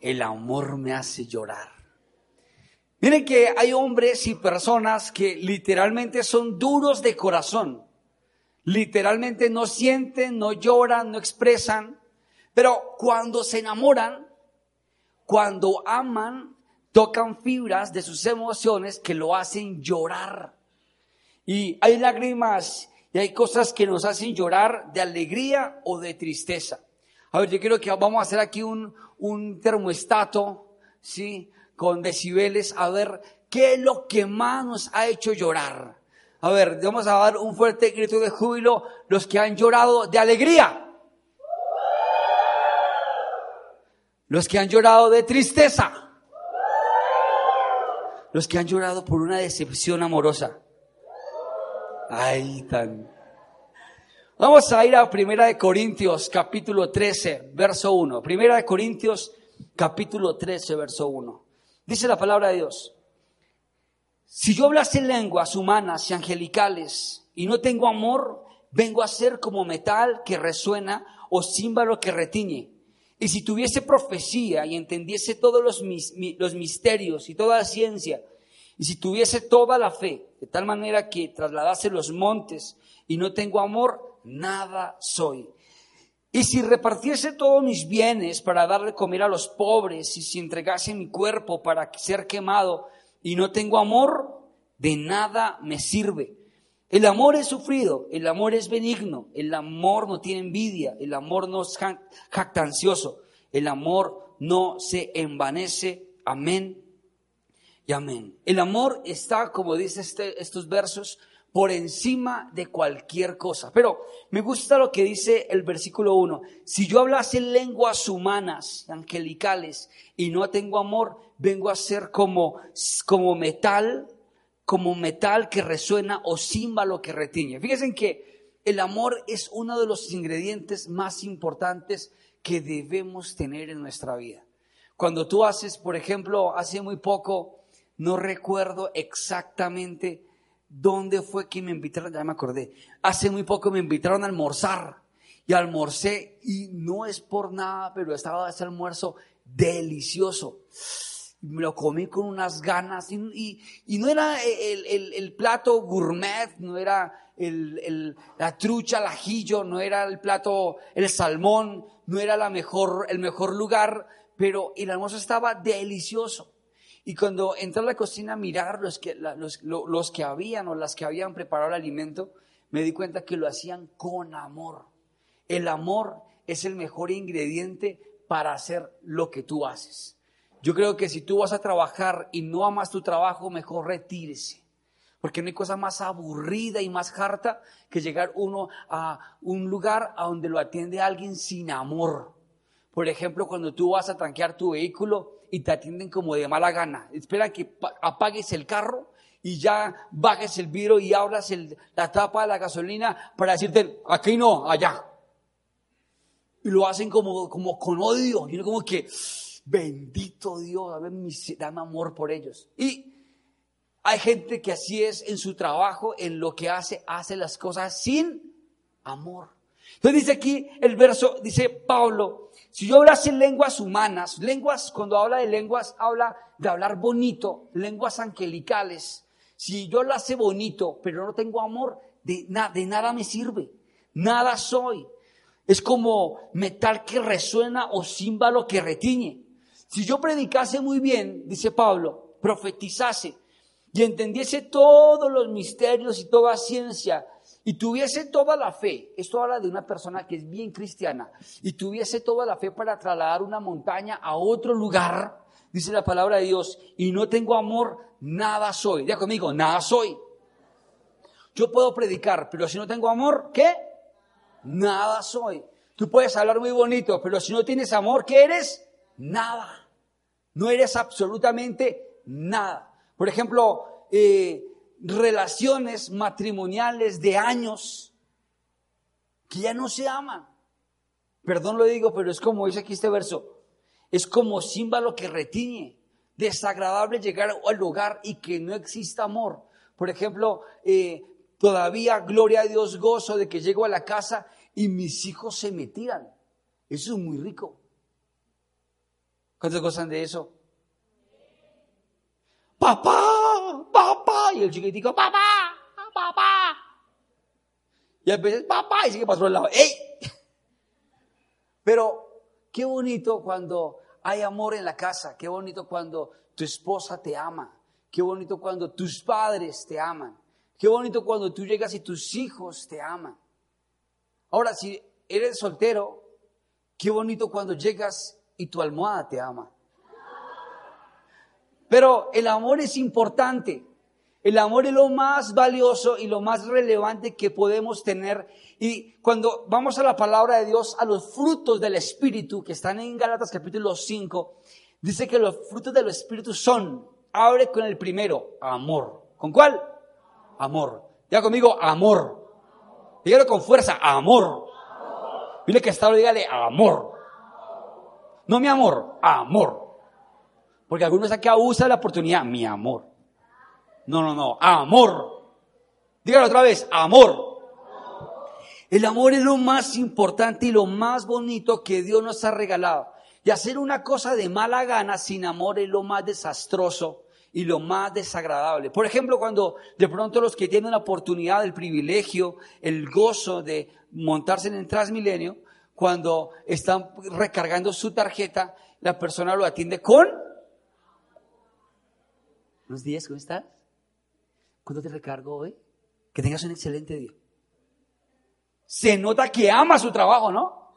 el amor me hace llorar. Miren que hay hombres y personas que literalmente son duros de corazón. Literalmente no sienten, no lloran, no expresan. Pero cuando se enamoran, cuando aman, tocan fibras de sus emociones que lo hacen llorar. Y hay lágrimas y hay cosas que nos hacen llorar de alegría o de tristeza. A ver, yo quiero que vamos a hacer aquí un, un termostato, ¿sí? Con decibeles, a ver qué es lo que más nos ha hecho llorar. A ver, vamos a dar un fuerte grito de júbilo los que han llorado de alegría. Los que han llorado de tristeza. Los que han llorado por una decepción amorosa. Ay, tan. Vamos a ir a Primera de Corintios, capítulo 13, verso 1. Primera de Corintios, capítulo 13, verso 1. Dice la palabra de Dios. Si yo hablase lenguas humanas y angelicales y no tengo amor, vengo a ser como metal que resuena o címbalo que retiñe. Y si tuviese profecía y entendiese todos los, los misterios y toda la ciencia, y si tuviese toda la fe, de tal manera que trasladase los montes y no tengo amor, nada soy. Y si repartiese todos mis bienes para darle comer a los pobres, y si entregase mi cuerpo para ser quemado y no tengo amor, de nada me sirve. El amor es sufrido, el amor es benigno, el amor no tiene envidia, el amor no es jactancioso, el amor no se envanece. Amén y amén. El amor está, como dice este, estos versos, por encima de cualquier cosa. Pero me gusta lo que dice el versículo 1. Si yo hablase lenguas humanas, angelicales, y no tengo amor, vengo a ser como, como metal como metal que resuena o címbalo que retiñe. Fíjense que el amor es uno de los ingredientes más importantes que debemos tener en nuestra vida. Cuando tú haces, por ejemplo, hace muy poco, no recuerdo exactamente dónde fue que me invitaron, ya me acordé, hace muy poco me invitaron a almorzar. Y almorcé y no es por nada, pero estaba ese almuerzo delicioso. Me lo comí con unas ganas y, no era el, plato gourmet, no era la trucha, el ajillo, no era el plato, el salmón, no era la mejor, el mejor lugar, pero el almuerzo estaba delicioso. Y cuando entré a la cocina a mirar los que, los, los que habían o las que habían preparado el alimento, me di cuenta que lo hacían con amor. El amor es el mejor ingrediente para hacer lo que tú haces. Yo creo que si tú vas a trabajar y no amas tu trabajo, mejor retírese. Porque no hay cosa más aburrida y más harta que llegar uno a un lugar a donde lo atiende alguien sin amor. Por ejemplo, cuando tú vas a tranquear tu vehículo y te atienden como de mala gana. Espera que apagues el carro y ya bajes el vidrio y abras la tapa de la gasolina para decirte, aquí no, allá. Y lo hacen como, como con odio. Y como que, Bendito Dios, dame amor por ellos. Y hay gente que así es en su trabajo, en lo que hace, hace las cosas sin amor. Entonces dice aquí el verso, dice Pablo, si yo hablase lenguas humanas, lenguas, cuando habla de lenguas, habla de hablar bonito, lenguas angelicales. Si yo lo hace bonito, pero no tengo amor, de, de nada me sirve, nada soy. Es como metal que resuena o címbalo que retiñe. Si yo predicase muy bien, dice Pablo, profetizase y entendiese todos los misterios y toda ciencia y tuviese toda la fe, esto habla de una persona que es bien cristiana, y tuviese toda la fe para trasladar una montaña a otro lugar, dice la palabra de Dios, y no tengo amor, nada soy. Ya conmigo, nada soy. Yo puedo predicar, pero si no tengo amor, ¿qué? Nada soy. Tú puedes hablar muy bonito, pero si no tienes amor, ¿qué eres? Nada. No eres absolutamente nada. Por ejemplo, eh, relaciones matrimoniales de años que ya no se aman. Perdón lo digo, pero es como dice aquí este verso. Es como símbolo que retiñe. Desagradable llegar al lugar y que no exista amor. Por ejemplo, eh, todavía, gloria a Dios, gozo de que llego a la casa y mis hijos se me tiran. Eso es muy rico. ¿Cuántos gozan de eso? Papá, papá. Y el chiquitico, papá, papá. Y a veces, papá, y sigue pasó al lado. ¡Ey! Pero qué bonito cuando hay amor en la casa. Qué bonito cuando tu esposa te ama. Qué bonito cuando tus padres te aman. Qué bonito cuando tú llegas y tus hijos te aman. Ahora, si eres soltero, qué bonito cuando llegas y tu almohada te ama. Pero el amor es importante. El amor es lo más valioso y lo más relevante que podemos tener. Y cuando vamos a la palabra de Dios, a los frutos del Espíritu, que están en Galatas capítulo 5, dice que los frutos del Espíritu son, abre con el primero, amor. ¿Con cuál? Amor. Diga conmigo, amor. Dígalo con fuerza, amor. Dile que está, dígale, amor. No mi amor, amor. Porque algunos aquí abusan la oportunidad, mi amor. No, no, no, amor. Dígalo otra vez, amor. El amor es lo más importante y lo más bonito que Dios nos ha regalado. Y hacer una cosa de mala gana sin amor es lo más desastroso y lo más desagradable. Por ejemplo, cuando de pronto los que tienen la oportunidad, el privilegio, el gozo de montarse en el Transmilenio, cuando están recargando su tarjeta, la persona lo atiende con... Buenos días, ¿cómo estás? ¿Cuándo te recargo hoy? Que tengas un excelente día. Se nota que ama su trabajo, ¿no?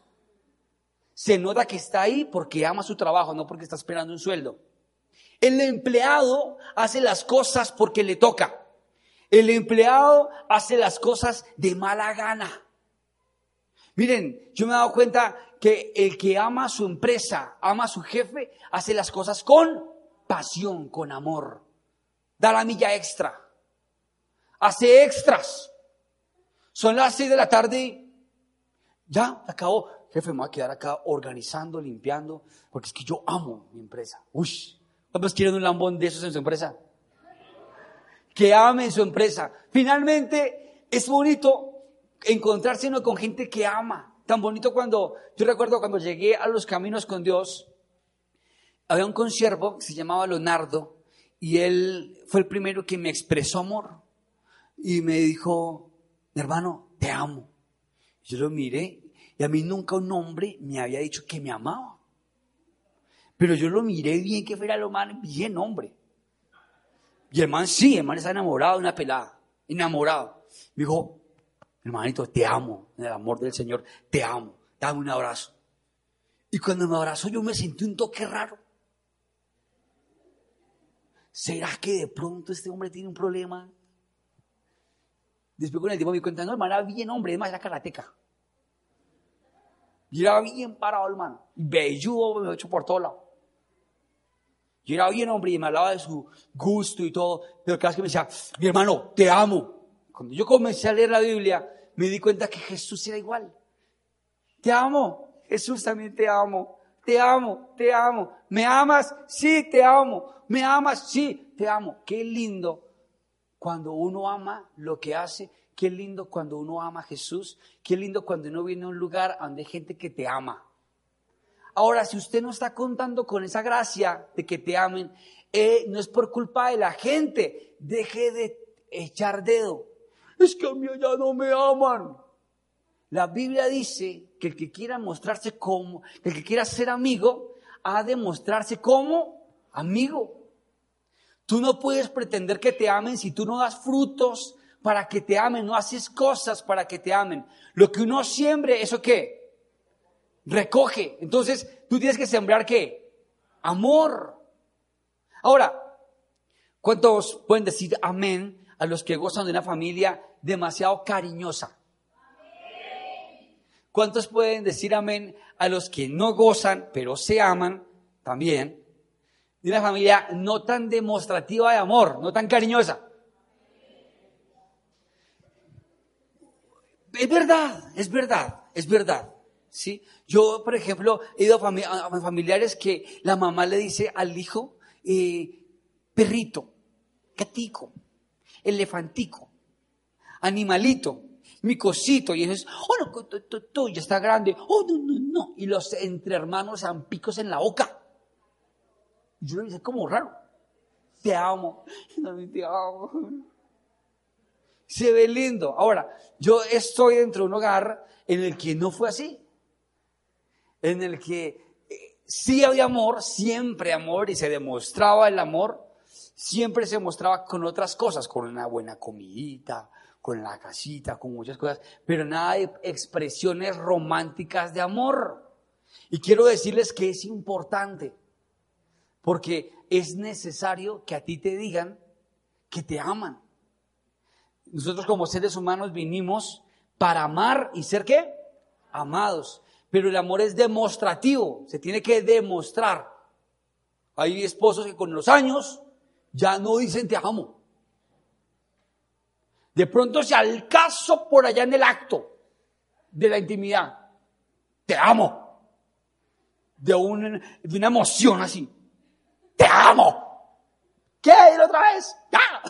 Se nota que está ahí porque ama su trabajo, no porque está esperando un sueldo. El empleado hace las cosas porque le toca. El empleado hace las cosas de mala gana. Miren, yo me he dado cuenta que el que ama a su empresa, ama a su jefe, hace las cosas con pasión, con amor. Da la milla extra. Hace extras. Son las seis de la tarde. Ya, acabó. Jefe, me voy a quedar acá organizando, limpiando, porque es que yo amo mi empresa. Uy, ¿cuántos quieren un lambón de esos en su empresa? Que amen su empresa. Finalmente, es bonito encontrarse con gente que ama. Tan bonito cuando, yo recuerdo cuando llegué a los caminos con Dios, había un consiervo que se llamaba Leonardo y él fue el primero que me expresó amor y me dijo, hermano, te amo. Yo lo miré y a mí nunca un hombre me había dicho que me amaba. Pero yo lo miré bien que fuera lo más bien hombre. Y el man sí, el man está enamorado de una pelada, enamorado. Me dijo, hermanito, te amo, en el amor del Señor, te amo, dame un abrazo. Y cuando me abrazó yo me sentí un toque raro. ¿Será que de pronto este hombre tiene un problema? Después con el tiempo me di cuenta, no, hermano, era bien hombre, además era karateca. Y era bien parado, hermano. Belludo, me hecho por todo lado. Y era bien hombre y me hablaba de su gusto y todo. Pero cada vez que me decía, mi hermano, te amo. Cuando yo comencé a leer la Biblia, me di cuenta que Jesús era igual. Te amo. Jesús también te amo. Te amo, te amo. ¿Me amas? Sí, te amo. ¿Me amas? Sí, te amo. Qué lindo cuando uno ama lo que hace Qué lindo cuando uno ama a Jesús. Qué lindo cuando uno viene a un lugar donde hay gente que te ama. Ahora, si usted no está contando con esa gracia de que te amen, eh, no es por culpa de la gente. Deje de echar dedo. Es que a mí ya no me aman. La Biblia dice que el que quiera mostrarse como, el que quiera ser amigo, ha de mostrarse como amigo. Tú no puedes pretender que te amen si tú no das frutos para que te amen, no haces cosas para que te amen. Lo que uno siembre, ¿eso qué? Recoge. Entonces, tú tienes que sembrar qué? Amor. Ahora, ¿cuántos pueden decir amén a los que gozan de una familia demasiado cariñosa? ¿Cuántos pueden decir amén a los que no gozan, pero se aman también? De una familia no tan demostrativa de amor, no tan cariñosa. Es verdad, es verdad, es verdad. ¿sí? Yo, por ejemplo, he ido a, familiares que la mamá le dice al hijo, eh, perrito, gatico, elefantico, animalito, mi cosito, y dices, oh, no, tú, ya está grande, oh, no, no, no, y los entre hermanos dan picos en la boca. Yo le dije, como raro. Te amo. Te amo. Se ve lindo. Ahora, yo estoy dentro de un hogar en el que no fue así. En el que eh, sí había amor, siempre amor, y se demostraba el amor, siempre se mostraba con otras cosas, con una buena comidita, con la casita, con muchas cosas, pero nada de expresiones románticas de amor. Y quiero decirles que es importante, porque es necesario que a ti te digan que te aman. Nosotros como seres humanos vinimos para amar y ser qué? Amados. Pero el amor es demostrativo, se tiene que demostrar. Hay esposos que con los años ya no dicen te amo. De pronto se al caso por allá en el acto de la intimidad. Te amo. De, de una emoción así. Te amo. ¿Qué? ¿Ir otra vez? ¡Ya!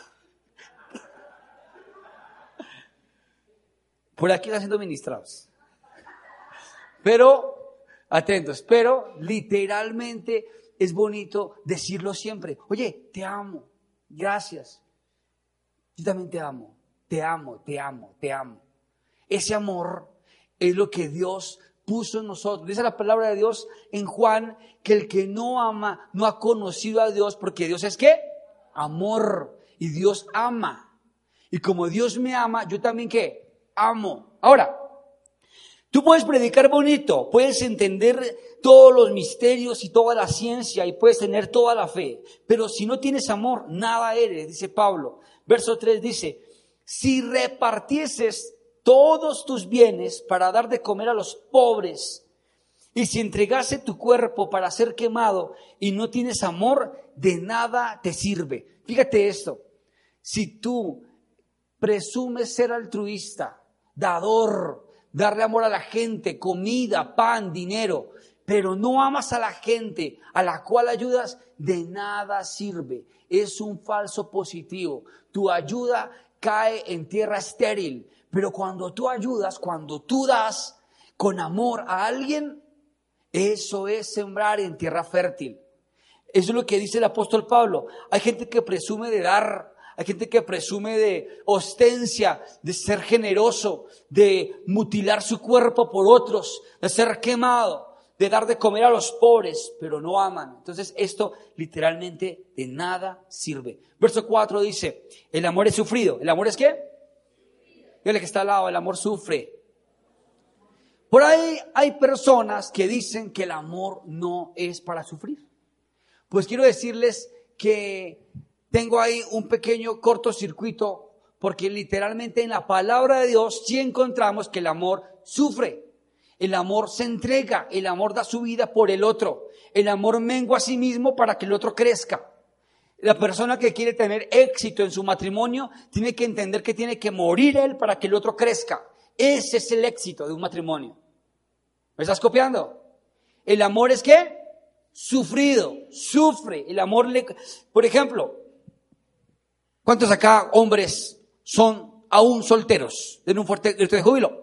Por aquí están siendo ministrados. Pero, atentos, pero literalmente es bonito decirlo siempre. Oye, te amo. Gracias. Yo también te amo te amo, te amo, te amo. Ese amor es lo que Dios puso en nosotros. Dice la palabra de Dios en Juan que el que no ama no ha conocido a Dios porque Dios es qué? Amor. Y Dios ama. Y como Dios me ama, yo también qué? Amo. Ahora, tú puedes predicar bonito, puedes entender todos los misterios y toda la ciencia y puedes tener toda la fe, pero si no tienes amor, nada eres, dice Pablo. Verso 3 dice, si repartieses todos tus bienes para dar de comer a los pobres, y si entregase tu cuerpo para ser quemado y no tienes amor, de nada te sirve. Fíjate esto, si tú presumes ser altruista, dador, darle amor a la gente, comida, pan, dinero, pero no amas a la gente a la cual ayudas, de nada sirve. Es un falso positivo. Tu ayuda cae en tierra estéril. Pero cuando tú ayudas, cuando tú das con amor a alguien, eso es sembrar en tierra fértil. Eso es lo que dice el apóstol Pablo. Hay gente que presume de dar, hay gente que presume de ostencia, de ser generoso, de mutilar su cuerpo por otros, de ser quemado de dar de comer a los pobres, pero no aman. Entonces esto literalmente de nada sirve. Verso 4 dice, el amor es sufrido. ¿El amor es qué? el que está al lado, el amor sufre. Por ahí hay personas que dicen que el amor no es para sufrir. Pues quiero decirles que tengo ahí un pequeño cortocircuito porque literalmente en la palabra de Dios sí encontramos que el amor sufre. El amor se entrega, el amor da su vida por el otro. El amor mengua a sí mismo para que el otro crezca. La persona que quiere tener éxito en su matrimonio tiene que entender que tiene que morir él para que el otro crezca. Ese es el éxito de un matrimonio. ¿Me estás copiando? El amor es qué? Sufrido, sufre. El amor le... Por ejemplo, ¿cuántos acá hombres son aún solteros? Den un fuerte júbilo.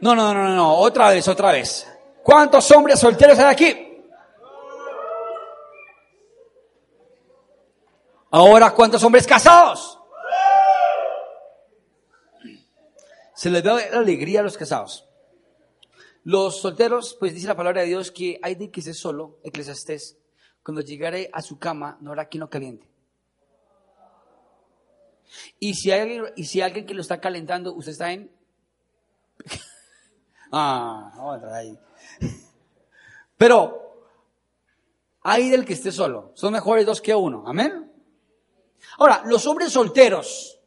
No, no, no, no, no, otra vez, otra vez. ¿Cuántos hombres solteros hay aquí? Ahora, ¿cuántos hombres casados? Se les da la alegría a los casados. Los solteros, pues dice la palabra de Dios que hay de que se solo, eclesiastés, cuando llegare a su cama no hará quien lo caliente. Y si hay alguien, y si hay alguien que lo está calentando, usted está en Ah, otra ahí. Pero, hay del que esté solo. Son mejores dos que uno. Amén. Ahora, los hombres solteros,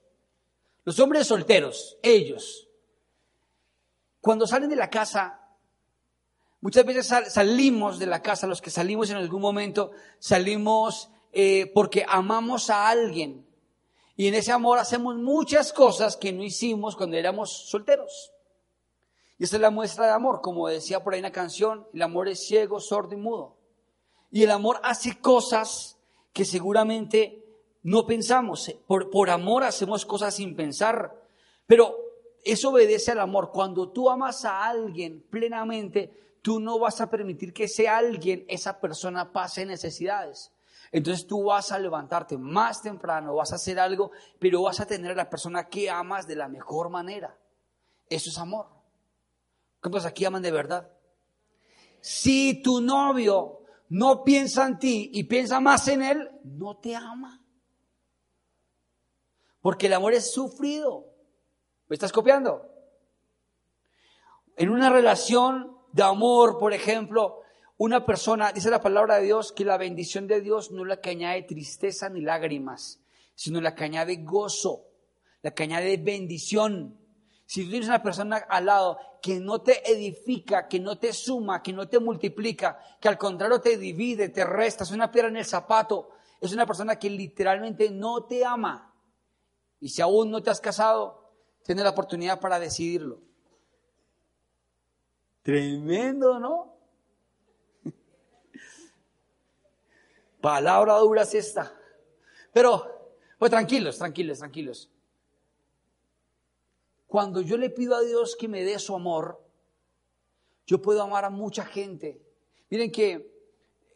los hombres solteros, ellos, cuando salen de la casa, muchas veces salimos de la casa, los que salimos en algún momento, salimos eh, porque amamos a alguien. Y en ese amor hacemos muchas cosas que no hicimos cuando éramos solteros. Esa es la muestra de amor, como decía por ahí una canción, el amor es ciego, sordo y mudo. Y el amor hace cosas que seguramente no pensamos. Por, por amor hacemos cosas sin pensar. Pero eso obedece al amor. Cuando tú amas a alguien plenamente, tú no vas a permitir que ese alguien, esa persona pase necesidades. Entonces tú vas a levantarte más temprano, vas a hacer algo, pero vas a tener a la persona que amas de la mejor manera. Eso es amor. ¿Cuántos aquí aman de verdad? Si tu novio no piensa en ti y piensa más en él, no te ama. Porque el amor es sufrido. ¿Me estás copiando? En una relación de amor, por ejemplo, una persona, dice la palabra de Dios, que la bendición de Dios no es la que añade tristeza ni lágrimas, sino la que añade gozo, la que añade bendición. Si tienes una persona al lado que no te edifica, que no te suma, que no te multiplica, que al contrario te divide, te resta, es una piedra en el zapato, es una persona que literalmente no te ama. Y si aún no te has casado, tienes la oportunidad para decidirlo. Tremendo, ¿no? Palabra dura es esta. Pero, pues tranquilos, tranquilos, tranquilos. Cuando yo le pido a Dios que me dé su amor, yo puedo amar a mucha gente. Miren que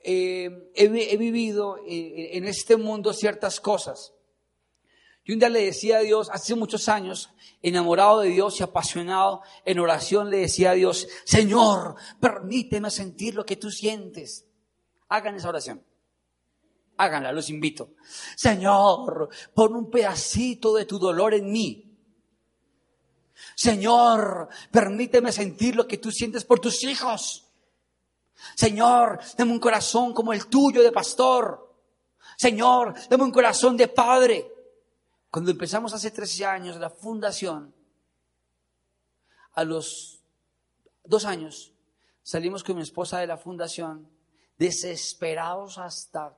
eh, he, vivido eh, en este mundo ciertas cosas. Yo un día le decía a Dios, hace muchos años, enamorado de Dios y apasionado en oración, le decía a Dios, Señor, permíteme sentir lo que tú sientes. Hagan esa oración. Háganla, los invito. Señor, pon un pedacito de tu dolor en mí. Señor, permíteme sentir lo que tú sientes por tus hijos. Señor, dame un corazón como el tuyo de pastor. Señor, dame un corazón de padre. Cuando empezamos hace 13 años la fundación, a los dos años salimos con mi esposa de la fundación, desesperados hasta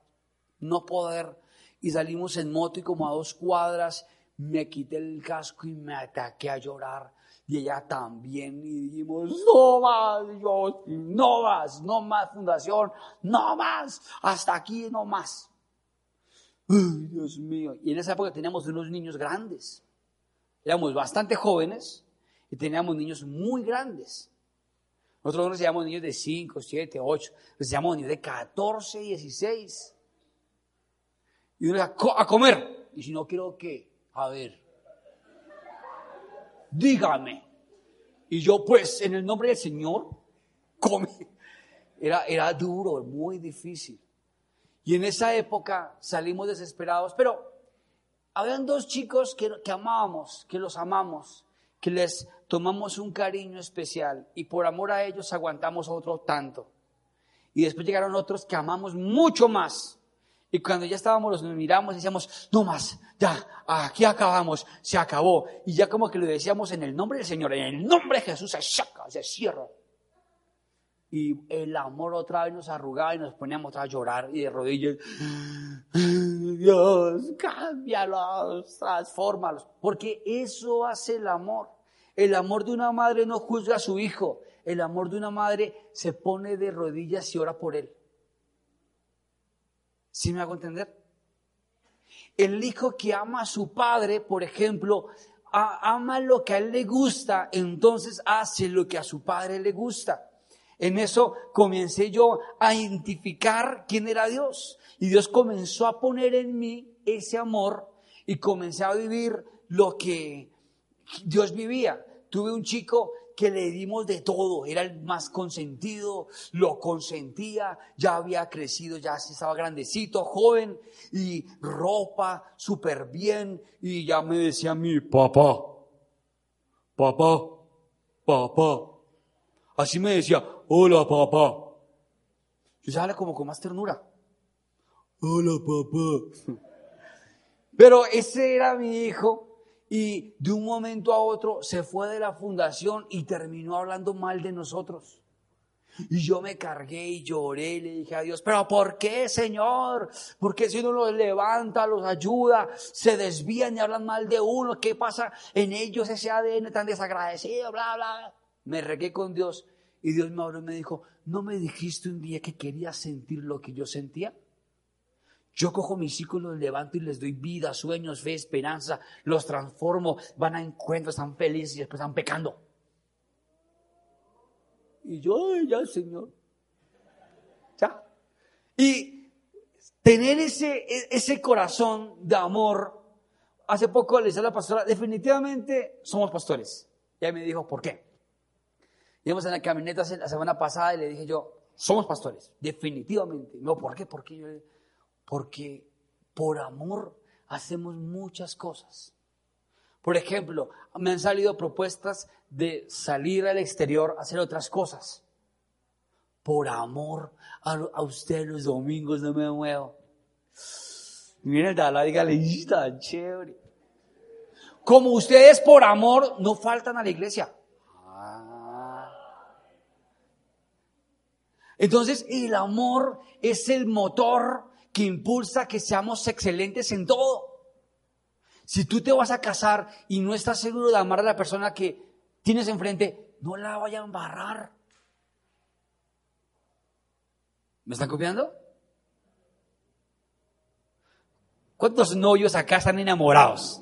no poder, y salimos en moto y como a dos cuadras me quité el casco y me ataqué a llorar. Y ella también, y dijimos, no más, Dios, no más, no más fundación, no más, hasta aquí no más. Dios mío. Y en esa época teníamos unos niños grandes. Éramos bastante jóvenes y teníamos niños muy grandes. Nosotros no nos llamamos niños de 5, 7, 8, nos llamamos niños de 14, 16. Y uno a, a comer. Y si no quiero que a ver, dígame. Y yo pues, en el nombre del Señor, come. Era, era duro, muy difícil. Y en esa época salimos desesperados, pero habían dos chicos que, que amábamos, que los amamos, que les tomamos un cariño especial y por amor a ellos aguantamos otro tanto. Y después llegaron otros que amamos mucho más y cuando ya estábamos, nos miramos y decíamos, no más, ya, aquí acabamos, se acabó. Y ya como que lo decíamos en el nombre del Señor, en el nombre de Jesús se saca, se cierra. Y el amor otra vez nos arrugaba y nos poníamos a llorar y de rodillas, Dios, cámbialos, transfórmalos. Porque eso hace el amor. El amor de una madre no juzga a su hijo. El amor de una madre se pone de rodillas y ora por él. ¿Sí me hago entender? El hijo que ama a su padre, por ejemplo, ama lo que a él le gusta, entonces hace lo que a su padre le gusta. En eso comencé yo a identificar quién era Dios. Y Dios comenzó a poner en mí ese amor y comencé a vivir lo que Dios vivía. Tuve un chico que le dimos de todo, era el más consentido, lo consentía, ya había crecido, ya estaba grandecito, joven, y ropa súper bien, y ya me decía mi papá, papá, papá. Así me decía, hola papá. Yo ya como con más ternura. Hola papá. Pero ese era mi hijo y de un momento a otro se fue de la fundación y terminó hablando mal de nosotros. Y yo me cargué y lloré y le dije a Dios, pero ¿por qué, Señor? Porque si uno los levanta, los ayuda, se desvían y hablan mal de uno, ¿qué pasa en ellos ese ADN tan desagradecido? Bla, bla. Me regué con Dios y Dios me habló y me dijo, ¿no me dijiste un día que querías sentir lo que yo sentía? Yo cojo mis hijos, los levanto y les doy vida, sueños, fe, esperanza, los transformo, van a encuentros, están felices y después están pecando. Y yo, ya, Señor. Ya. Y tener ese, ese corazón de amor, hace poco le decía a la pastora, definitivamente somos pastores. Y ella me dijo, ¿por qué? Íbamos en la camioneta la semana pasada y le dije yo, somos pastores, definitivamente. No, ¿por qué? Porque, porque por amor hacemos muchas cosas. Por ejemplo, me han salido propuestas de salir al exterior a hacer otras cosas. Por amor a, a usted los domingos no me muevo. Miren, la dígale, está chévere. Como ustedes por amor no faltan a la iglesia. Ah. Entonces, el amor es el motor que impulsa que seamos excelentes en todo. Si tú te vas a casar y no estás seguro de amar a la persona que tienes enfrente, no la vaya a embarrar. ¿Me están copiando? ¿Cuántos novios acá están enamorados?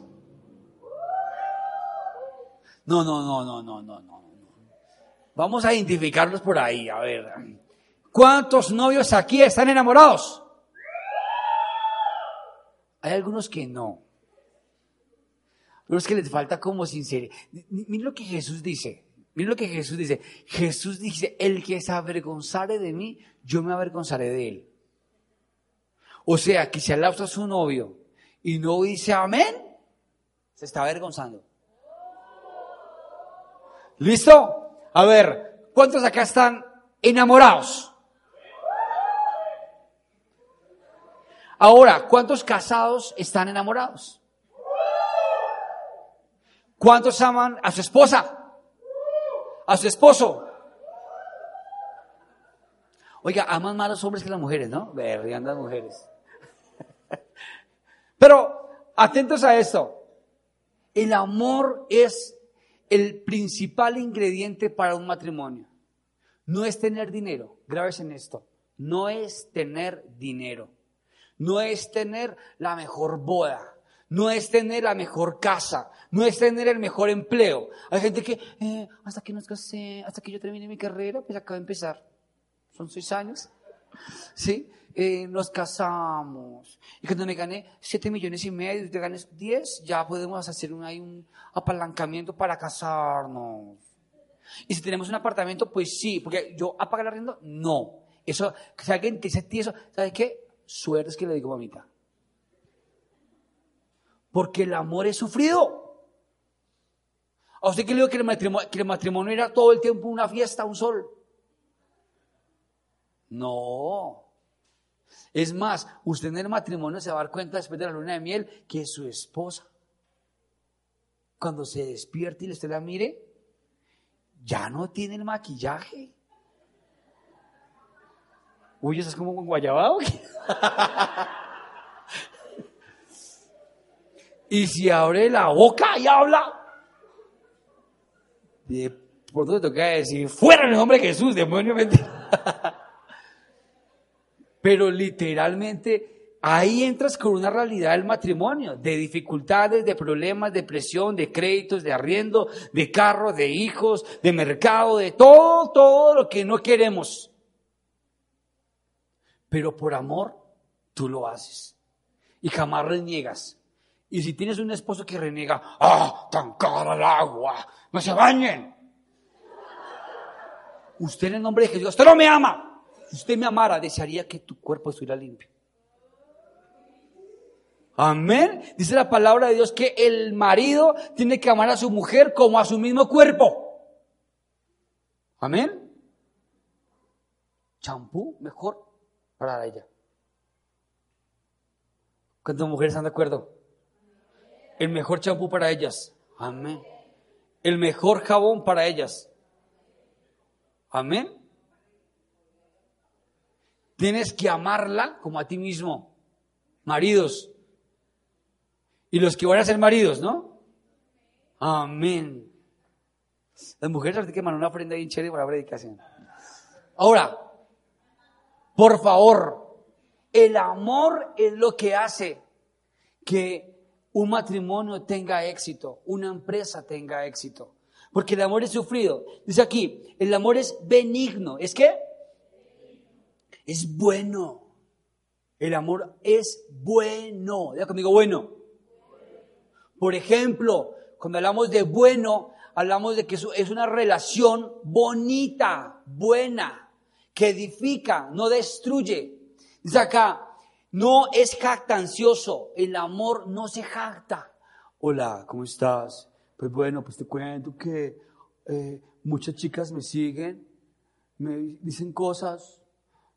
No, no, no, no, no, no, no. Vamos a identificarlos por ahí, a ver. ¿Cuántos novios aquí están enamorados? Hay algunos que no. Pero que les falta como sinceridad. Miren lo que Jesús dice. Miren lo que Jesús dice. Jesús dice, el que se avergonzare de mí, yo me avergonzaré de él. O sea, que si alaba a su novio y no dice amén, se está avergonzando. ¿Listo? A ver, ¿cuántos acá están enamorados? Ahora, ¿cuántos casados están enamorados? ¿Cuántos aman a su esposa? A su esposo. Oiga, aman más los hombres que las mujeres, ¿no? Vergan las mujeres. Pero, atentos a esto. El amor es el principal ingrediente para un matrimonio. No es tener dinero, grabes en esto, no es tener dinero, no es tener la mejor boda, no es tener la mejor casa, no es tener el mejor empleo. Hay gente que, eh, hasta que nos casé, hasta que yo termine mi carrera, pues acaba de empezar. Son seis años. ¿Sí? Eh, nos casamos. Y cuando me gané 7 millones y medio y te ganes 10, ya podemos hacer un, apalancamiento para casarnos. Y si tenemos un apartamento, pues sí, porque yo apagar el arriendo, no. Eso, si alguien te dice eso, ¿sabes qué? Suerte es que le digo mamita. Porque el amor es sufrido. ¿A usted que le digo que el, matrimonio, que el matrimonio era todo el tiempo una fiesta, un sol? No. Es más, usted en el matrimonio se va a dar cuenta después de la luna de miel que su esposa, cuando se despierte y usted la mire, ya no tiene el maquillaje. Uy, eso es como un guayabado. y si abre la boca y habla, por dónde toca decir, fuera en el nombre de Jesús, demonio mentira. Pero literalmente ahí entras con una realidad del matrimonio, de dificultades, de problemas, de presión, de créditos, de arriendo, de carro, de hijos, de mercado, de todo, todo lo que no queremos. Pero por amor, tú lo haces. Y jamás reniegas. Y si tienes un esposo que reniega, ¡ah, tan cara el agua! ¡No se bañen! Usted en el nombre de Jesús, usted no me ama. Si usted me amara, desearía que tu cuerpo estuviera limpio. Amén. Dice la palabra de Dios que el marido tiene que amar a su mujer como a su mismo cuerpo. Amén. Champú mejor para ella. ¿Cuántas mujeres están de acuerdo? El mejor champú para ellas. Amén. El mejor jabón para ellas. Amén. Tienes que amarla como a ti mismo. Maridos. Y los que van a ser maridos, ¿no? Amén. Las mujeres que mandar una ofrenda bien chévere para la predicación. Ahora, por favor, El amor es lo que hace que un matrimonio tenga éxito, una empresa tenga éxito. Porque el amor es sufrido. Dice aquí, el amor es benigno. ¿Es qué? Es bueno. El amor es bueno. Diga conmigo, bueno. Por ejemplo, cuando hablamos de bueno, hablamos de que es una relación bonita, buena, que edifica, no destruye. Dice acá, no es jactancioso, el amor no se jacta. Hola, ¿cómo estás? Pues bueno, pues te cuento que eh, muchas chicas me siguen, me dicen cosas,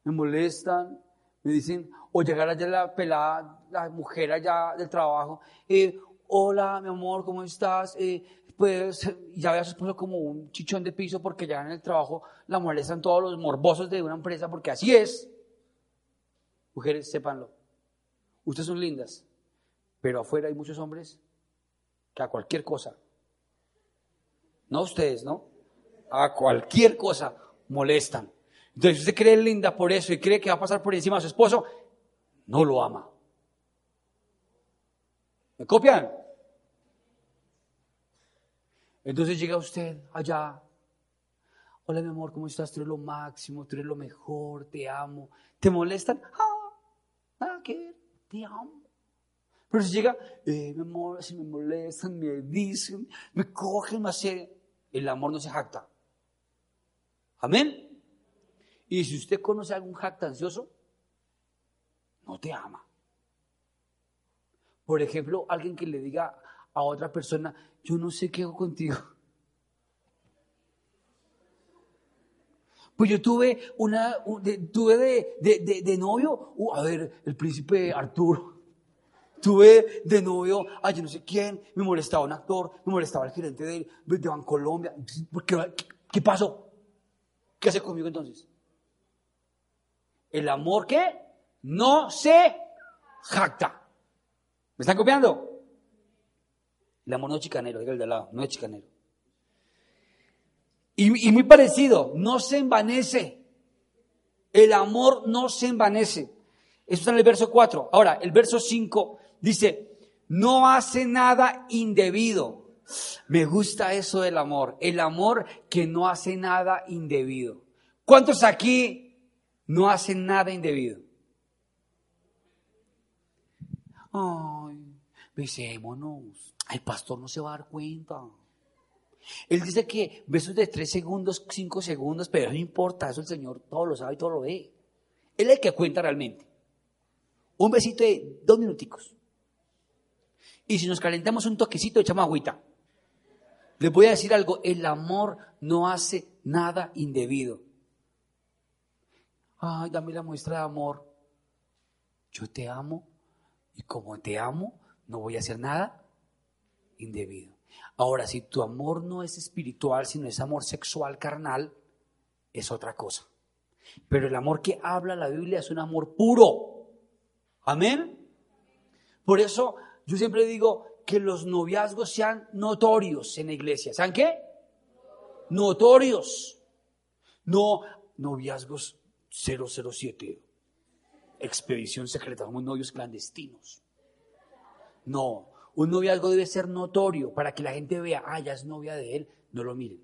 me molestan, me dicen, o llegar allá la pelada, la mujer allá del trabajo, eh, hola, mi amor, ¿cómo estás? Eh, pues ya ve a su esposo como un chichón de piso porque ya en el trabajo la molestan todos los morbosos de una empresa, porque así es. Mujeres, sépanlo. Ustedes son lindas, pero afuera hay muchos hombres que a cualquier cosa, no ustedes, ¿no? A cualquier cosa molestan. Entonces usted cree linda por eso y cree que va a pasar por encima de su esposo, no lo ama. ¿Me copian? Entonces llega usted allá. Hola mi amor, ¿cómo estás? Tú eres lo máximo, tú eres lo mejor, te amo. ¿Te molestan? Ah, nada que te amo. Pero si llega, eh, mi amor, si me molestan, me dicen, me cogen, me hacen, el amor no se jacta. Amén. Y si usted conoce a algún jactancioso, no te ama. Por ejemplo, alguien que le diga a otra persona, yo no sé qué hago contigo. Pues yo tuve una, tuve de, de, novio, uh, a ver, el príncipe Arturo. Tuve de novio a yo no sé quién, me molestaba un actor, me molestaba el gerente de, de Bancolombia. ¿Qué, ¿Qué pasó? ¿Qué hace conmigo entonces? El amor que no se jacta. ¿Me están copiando? El amor no es chicanero, diga el de lado, no es chicanero. Y, y muy parecido, no se envanece. El amor no se envanece. Eso está en el verso 4. Ahora, el verso 5 dice, no hace nada indebido. Me gusta eso del amor, el amor que no hace nada indebido. ¿Cuántos aquí no hacen nada indebido? Ay, besémonos. El pastor no se va a dar cuenta. Él dice que besos de tres segundos, cinco segundos, pero no importa, eso el Señor todo lo sabe y todo lo ve. Él es el que cuenta realmente. Un besito de dos minuticos. Y si nos calentamos un toquecito, echamos agüita. Les voy a decir algo, el amor no hace nada indebido. Ay, dame la muestra de amor. Yo te amo y como te amo, no voy a hacer nada indebido. Ahora, si tu amor no es espiritual, sino es amor sexual carnal, es otra cosa. Pero el amor que habla la Biblia es un amor puro. Amén. Por eso yo siempre digo que los noviazgos sean notorios en la iglesia. ¿Saben qué? Notorios. No noviazgos 007. Expedición secreta. Somos novios clandestinos. No. Un noviazgo debe ser notorio para que la gente vea, ah, ya es novia de él, no lo miren.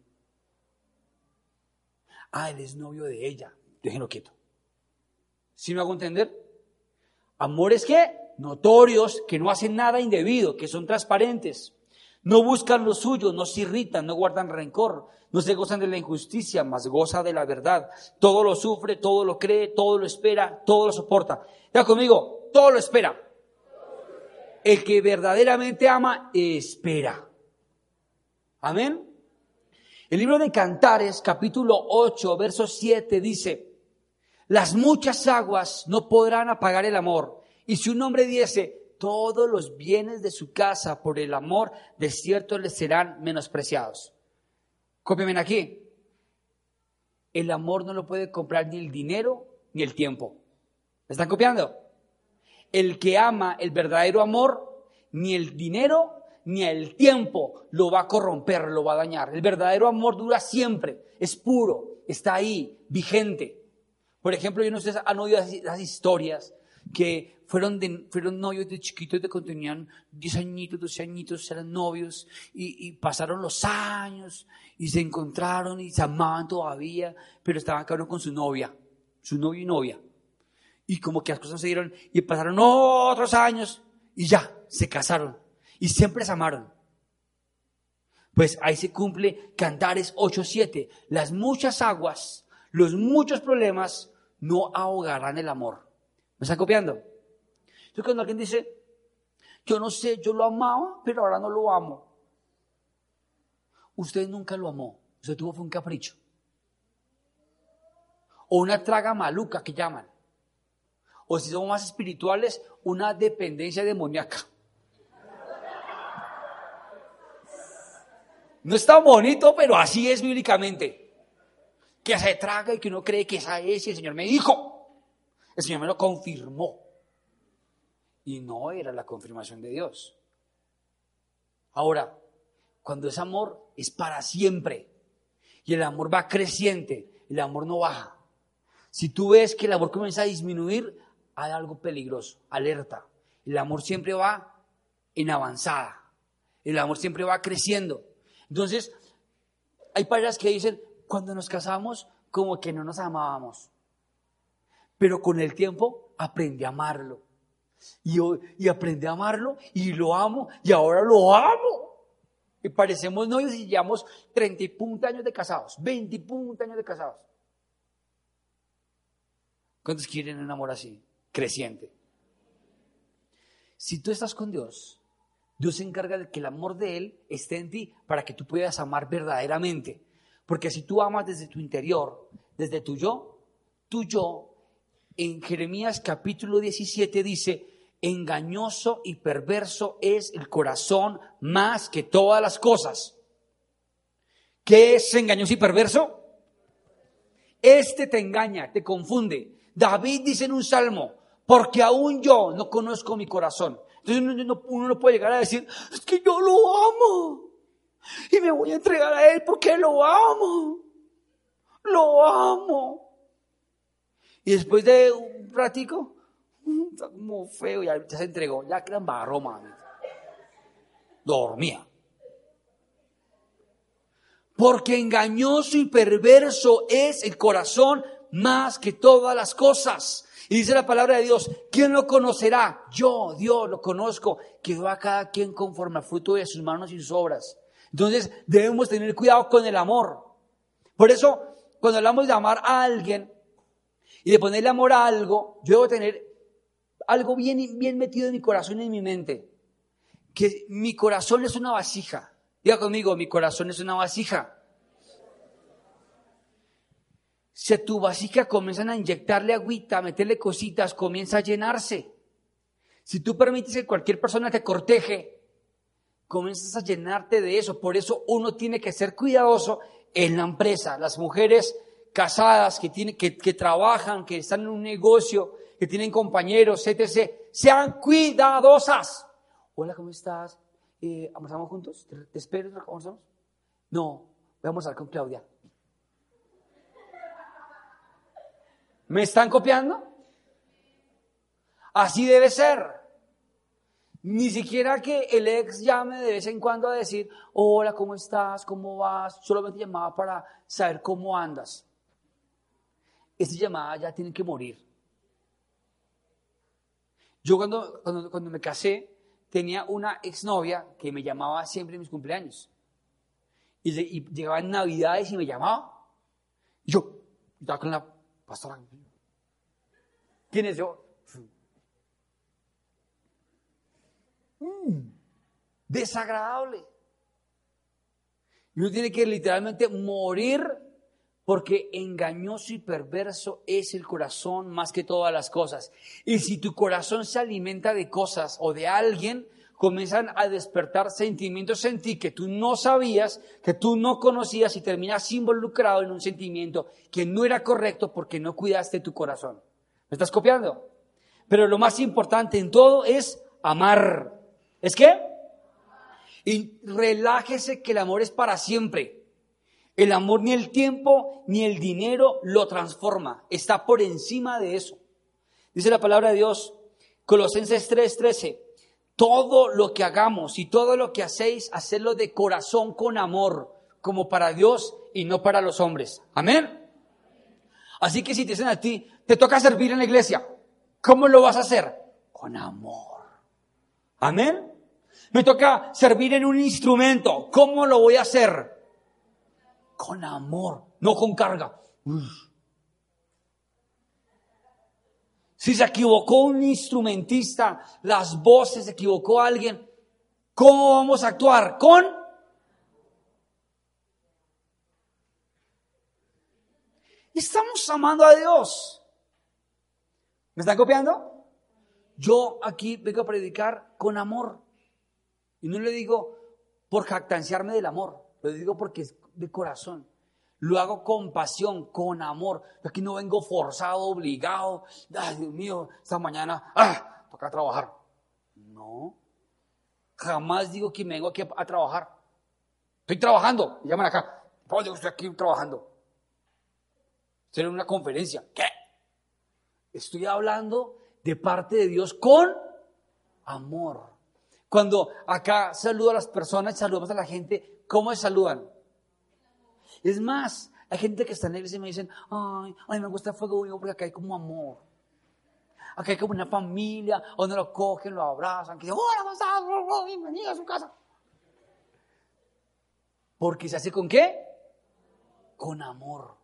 Ah, él es novio de ella, déjenlo quieto. ¿Sí me hago entender? Amores que notorios, que no hacen nada indebido, que son transparentes. No buscan lo suyo, no se irritan, no guardan rencor, no se gozan de la injusticia, mas goza de la verdad. Todo lo sufre, todo lo cree, todo lo espera, todo lo soporta. Ya conmigo, todo lo espera. El que verdaderamente ama, espera. Amén. El libro de Cantares, capítulo 8, verso 7, dice, las muchas aguas no podrán apagar el amor y si un hombre diese todos los bienes de su casa por el amor, de cierto le serán menospreciados. Cópiame aquí. El amor no lo puede comprar ni el dinero ni el tiempo. ¿Me están copiando? El que ama el verdadero amor, ni el dinero ni el tiempo lo va a corromper, lo va a dañar. El verdadero amor dura siempre, es puro, está ahí, vigente. Por ejemplo, yo no sé, han oído las historias que fueron, fueron novios de chiquitos de cuando tenían 10 añitos, 12 añitos, eran novios y, y, pasaron los años y se encontraron y se amaban todavía, pero estaban cada uno con su novia, su novio y novia. Y como que las cosas se dieron y pasaron otros años y ya, se casaron y siempre se amaron. Pues ahí se cumple Cantares 8.7. Las muchas aguas, los muchos problemas no ahogarán el amor. ¿Me están copiando? Entonces cuando alguien dice, yo no sé, yo lo amaba, pero ahora no lo amo. Usted nunca lo amó. Usted tuvo fue un capricho. O una traga maluca que llaman. O si somos más espirituales, una dependencia demoníaca. No está bonito, pero así es bíblicamente. Que se traga y que uno cree que esa es y el Señor me dijo. El Señor me lo confirmó. Y no era la confirmación de Dios. Ahora, cuando es amor, es para siempre. Y el amor va creciente, el amor no baja. Si tú ves que el amor comienza a disminuir, hay algo peligroso, alerta. El amor siempre va en avanzada. El amor siempre va creciendo. Entonces, hay parejas que dicen, cuando nos casamos, como que no nos amábamos. Pero con el tiempo aprendí a amarlo. Y, y aprendí a amarlo y lo amo y ahora lo amo. Y parecemos novios y llevamos 30 y punta años de casados, 20 y punta años de casados. ¿Cuántos quieren un amor así? Creciente. Si tú estás con Dios, Dios se encarga de que el amor de Él esté en ti para que tú puedas amar verdaderamente. Porque si tú amas desde tu interior, desde tu yo, tu yo, en Jeremías capítulo 17 dice, engañoso y perverso es el corazón más que todas las cosas. ¿Qué es engañoso y perverso? Este te engaña, te confunde. David dice en un salmo, porque aún yo no conozco mi corazón. Entonces uno, no puede llegar a decir, es que yo lo amo. Y me voy a entregar a Él porque lo amo. Lo amo. Y después de un ratico, mm, está como feo, ya, se entregó, ya quedan barro, mami. Dormía. Porque engañoso y perverso es el corazón más que todas las cosas. Y dice la palabra de Dios, ¿quién lo conocerá? Yo, Dios, lo conozco, que va cada quien conforme al fruto de sus manos y sus obras. Entonces debemos tener cuidado con el amor. Por eso, cuando hablamos de amar a alguien y de ponerle amor a algo, yo debo tener algo bien, bien metido en mi corazón y en mi mente. Que mi corazón es una vasija. Diga conmigo, mi corazón es una vasija. Si a tu vasija comienzan a inyectarle agüita, a meterle cositas, comienza a llenarse. Si tú permites que cualquier persona te corteje, comienzas a llenarte de eso. Por eso uno tiene que ser cuidadoso en la empresa. Las mujeres casadas que, tienen, que, trabajan, que están en un negocio, que tienen compañeros, etc., sean cuidadosas. Hola, ¿cómo estás? Eh, ¿Almorzamos juntos? ¿Te, espero? ¿Almorzamos? No, voy a almorzar con Claudia. ¿Me están copiando? Así debe ser. Ni siquiera que el ex llame de vez en cuando a decir, hola, ¿cómo estás? ¿Cómo vas? Solamente llamaba para saber cómo andas. Esa llamada ya tiene que morir. Yo cuando, cuando, me casé, tenía una exnovia que me llamaba siempre en mis cumpleaños. Y, y llegaba en Navidades y me llamaba. Yo, estaba con la pastora. ¿Quién es yo? Mm, desagradable. Y uno tiene que literalmente morir porque engañoso y perverso es el corazón más que todas las cosas. Y si tu corazón se alimenta de cosas o de alguien, comienzan a despertar sentimientos en ti que tú no sabías, que tú no conocías y terminas involucrado en un sentimiento que no era correcto porque no cuidaste tu corazón. ¿Me estás copiando? Pero lo más importante en todo es amar. ¿Es qué? Y relájese que el amor es para siempre. El amor ni el tiempo ni el dinero lo transforma. Está por encima de eso. Dice la palabra de Dios Colosenses 3:13. Todo lo que hagamos y todo lo que hacéis, hacerlo de corazón con amor, como para Dios y no para los hombres. Amén. Así que si te dicen a ti, te toca servir en la iglesia, ¿cómo lo vas a hacer? Con amor. Amén. Me toca servir en un instrumento, ¿cómo lo voy a hacer? Con amor, no con carga. Si se equivocó un instrumentista, las voces, se equivocó alguien, ¿cómo vamos a actuar? Con Estamos amando a Dios. ¿Me están copiando? Yo aquí vengo a predicar con amor. Y no le digo por jactanciarme del amor, lo digo porque es de corazón. Lo hago con pasión, con amor. Yo aquí no vengo forzado, obligado. Ay, Dios mío, esta mañana, ah, toca trabajar. No. Jamás digo que me vengo aquí a, trabajar. Estoy trabajando. Llaman acá. Yo estoy aquí trabajando. Estoy en una conferencia. ¿Qué? Estoy hablando de parte de Dios con amor. Cuando acá saludo a las personas, saludamos a la gente, ¿cómo saludan? Es más, hay gente que está en la iglesia y me dicen, ay, ay, me gusta el fuego vivo porque acá hay como amor. Acá hay como una familia, donde lo cogen, lo abrazan, que dicen, hola, ¿cómo estás? Bienvenido a su casa. Porque se hace con qué? Con amor.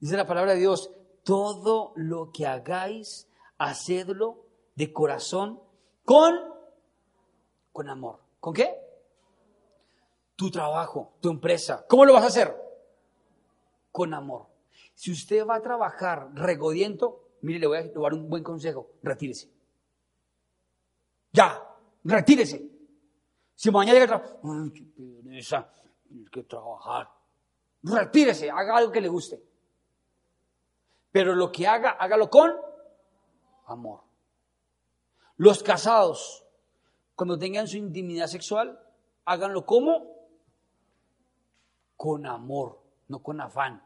Dice la palabra de Dios, todo lo que hagáis, hacedlo de corazón con, con amor. ¿Con qué? Tu trabajo, tu empresa. ¿Cómo lo vas a hacer? Con amor. Si usted va a trabajar regodiento, mire, le voy a dar un buen consejo, retírese. Ya, retírese. Si mañana llega trabajar, ay, qué que trabajar. Retírese, haga algo que le guste. Pero lo que haga, hágalo con amor. Los casados, cuando tengan su intimidad sexual, háganlo como con amor, no con afán.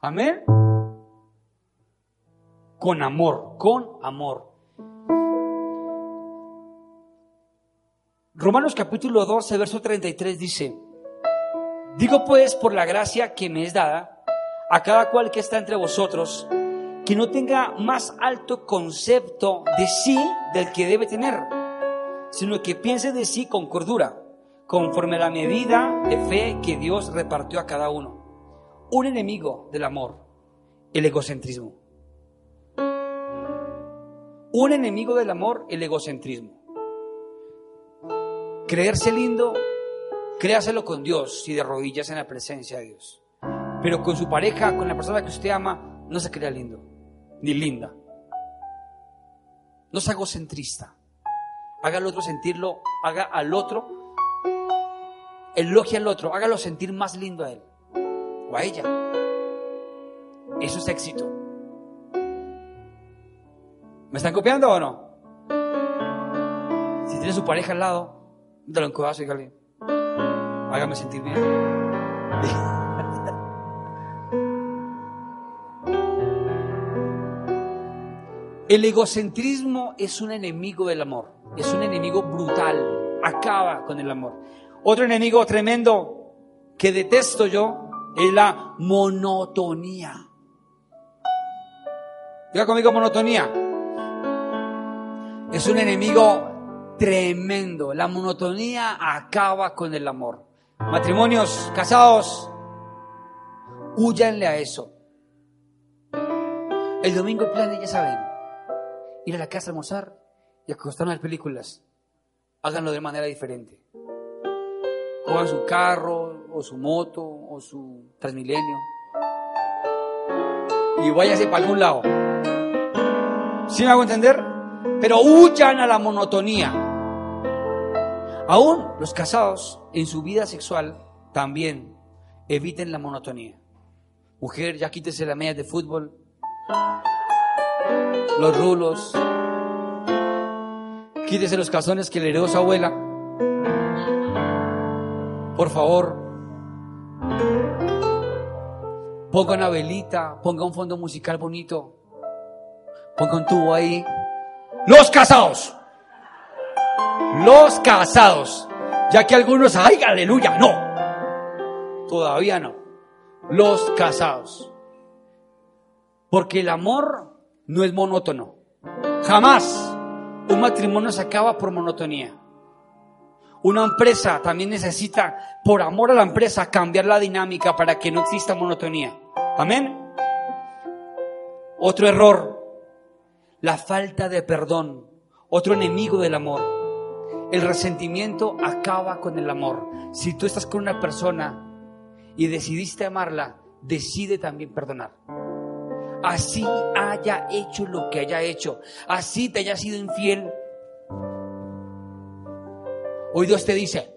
Amén. Con amor, con amor. Romanos capítulo 12, verso 33 dice, digo pues por la gracia que me es dada a cada cual que está entre vosotros, que no tenga más alto concepto de sí del que debe tener, sino que piense de sí con cordura conforme a la medida de fe que Dios repartió a cada uno. Un enemigo del amor, el egocentrismo. Un enemigo del amor, el egocentrismo. Creerse lindo, créaselo con Dios y de rodillas en la presencia de Dios. Pero con su pareja, con la persona que usted ama, no se crea lindo, ni linda. No sea egocentrista. Haga al otro sentirlo, haga al otro elogia al otro, hágalo sentir más lindo a él o a ella. Eso es éxito. ¿Me están copiando o no? Si tiene su pareja al lado, dale un codazo y dígale, hágame sentir bien. El egocentrismo es un enemigo del amor, es un enemigo brutal, acaba con el amor. Otro enemigo tremendo que detesto yo es la monotonía. Diga conmigo monotonía. Es un enemigo tremendo. La monotonía acaba con el amor. Matrimonios, casados, huyanle a eso. El domingo el plan, ya saben, ir a la casa a almorzar y acostarnos a ver películas. Háganlo de manera diferente cojan su carro o su moto o su Transmilenio y váyase para algún lado. ¿Sí me hago entender? Pero huyan a la monotonía. Aún los casados en su vida sexual también eviten la monotonía. Mujer, ya quítese la media de fútbol, los rulos, quítese los calzones que le heredó su abuela por favor, ponga una velita, ponga un fondo musical bonito, Ponga un tubo ahí. Los casados. Los casados. Ya que algunos, ay, aleluya, no. Todavía no. Los casados. Porque el amor no es monótono. Jamás un matrimonio se acaba por monotonía. Una empresa también necesita, por amor a la empresa, cambiar la dinámica para que no exista monotonía. Amén. Otro error, la falta de perdón. Otro enemigo del amor. El resentimiento acaba con el amor. Si tú estás con una persona y decidiste amarla, decide también perdonar. Así haya hecho lo que haya hecho, así te haya sido infiel, Hoy Dios te dice,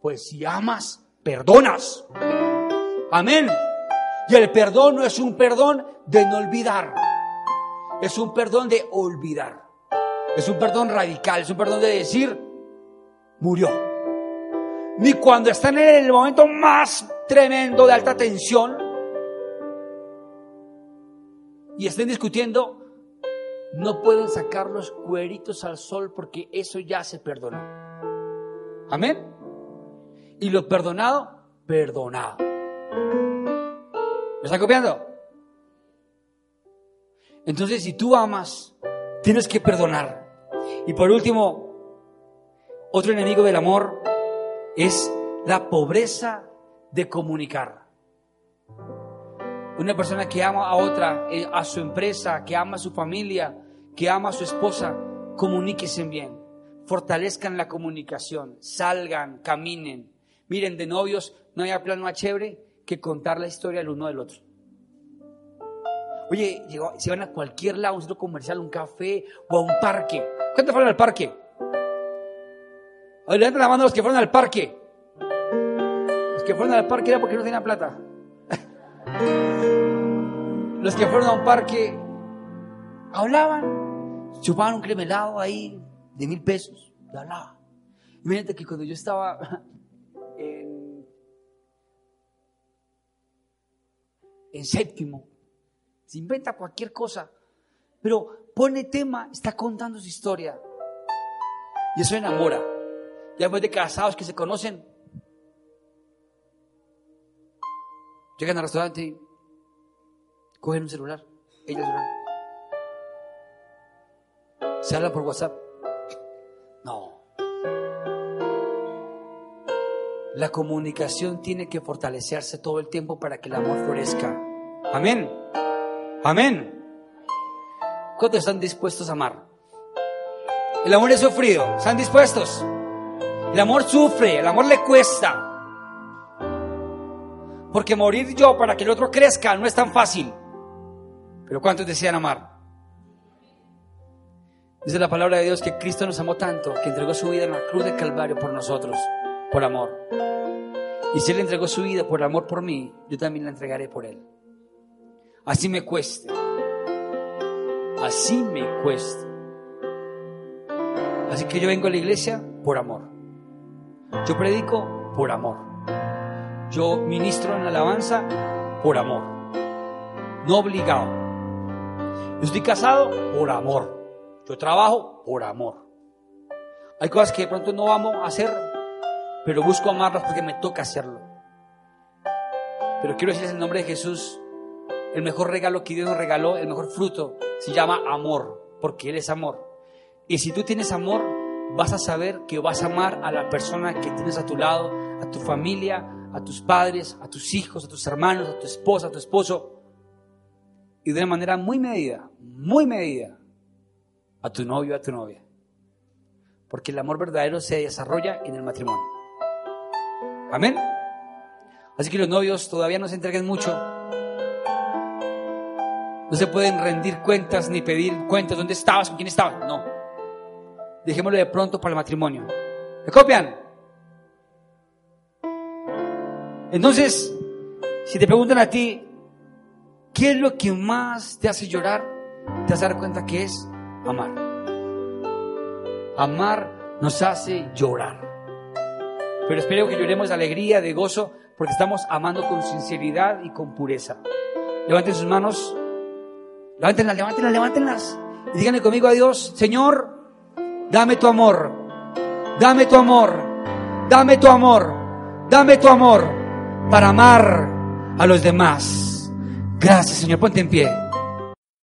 pues si amas, perdonas. Amén. Y el perdón no es un perdón de no olvidar. Es un perdón de olvidar. Es un perdón radical. Es un perdón de decir, murió. Ni cuando están en el momento más tremendo de alta tensión y estén discutiendo, no pueden sacar los cueritos al sol porque eso ya se perdonó. Amén. Y lo perdonado, perdonado. ¿Me está copiando? Entonces, si tú amas, tienes que perdonar. Y por último, otro enemigo del amor es la pobreza de comunicar. Una persona que ama a otra, eh, a su empresa, que ama a su familia, que ama a su esposa, comuníquese bien fortalezcan la comunicación, salgan, caminen. Miren, de novios no hay plan más chévere que contar la historia del uno del otro. Oye, si van a cualquier lado, un centro comercial, un café o a un parque. ¿Cuántos fueron al parque? Oye, levanten la mano los que fueron al parque. Los que fueron al parque era porque no tenían plata. los que fueron a un parque hablaban, chupaban un cremelado ahí, de mil pesos. Ya hablaba. Imagínate que cuando yo estaba en, en séptimo, se inventa cualquier cosa, pero pone tema, está contando su historia. Y eso enamora. Ya después de casados que se conocen, llegan al restaurante cogen un celular, ellos celular. Se hablan por WhatsApp. No. La comunicación tiene que fortalecerse todo el tiempo para que el amor florezca. Amén. Amén. ¿Cuántos están dispuestos a amar? El amor es sufrido. ¿Están dispuestos? El amor sufre, el amor le cuesta. Porque morir yo para que el otro crezca no es tan fácil. Pero ¿cuántos desean amar? Dice la palabra de Dios que Cristo nos amó tanto que entregó su vida en la cruz de Calvario por nosotros, por amor. Y si Él entregó su vida por amor por mí, yo también la entregaré por Él. Así me cueste. Así me cueste. Así que yo vengo a la iglesia por amor. Yo predico por amor. Yo ministro en alabanza por amor. No obligado. Yo estoy casado por amor. Yo trabajo por amor. Hay cosas que de pronto no vamos a hacer, pero busco amarlas porque me toca hacerlo. Pero quiero decirles en nombre de Jesús, el mejor regalo que Dios nos regaló, el mejor fruto, se llama amor, porque Él es amor. Y si tú tienes amor, vas a saber que vas a amar a la persona que tienes a tu lado, a tu familia, a tus padres, a tus hijos, a tus hermanos, a tu esposa, a tu esposo. Y de una manera muy medida, muy medida, a tu novio, a tu novia. Porque el amor verdadero se desarrolla en el matrimonio. Amén. Así que los novios todavía no se entreguen mucho. No se pueden rendir cuentas ni pedir cuentas. ¿Dónde estabas? ¿Con quién estabas? No. Dejémoslo de pronto para el matrimonio. ¿Me copian? Entonces, si te preguntan a ti, ¿qué es lo que más te hace llorar? Te vas a dar cuenta que es amar. Amar nos hace llorar. Pero espero que lloremos de alegría, de gozo, porque estamos amando con sinceridad y con pureza. Levanten sus manos. Levántenlas, levántenlas, levántenlas. Y díganle conmigo a Dios, Señor, dame tu amor, dame tu amor, dame tu amor, dame tu amor para amar a los demás. Gracias, Señor, ponte en pie.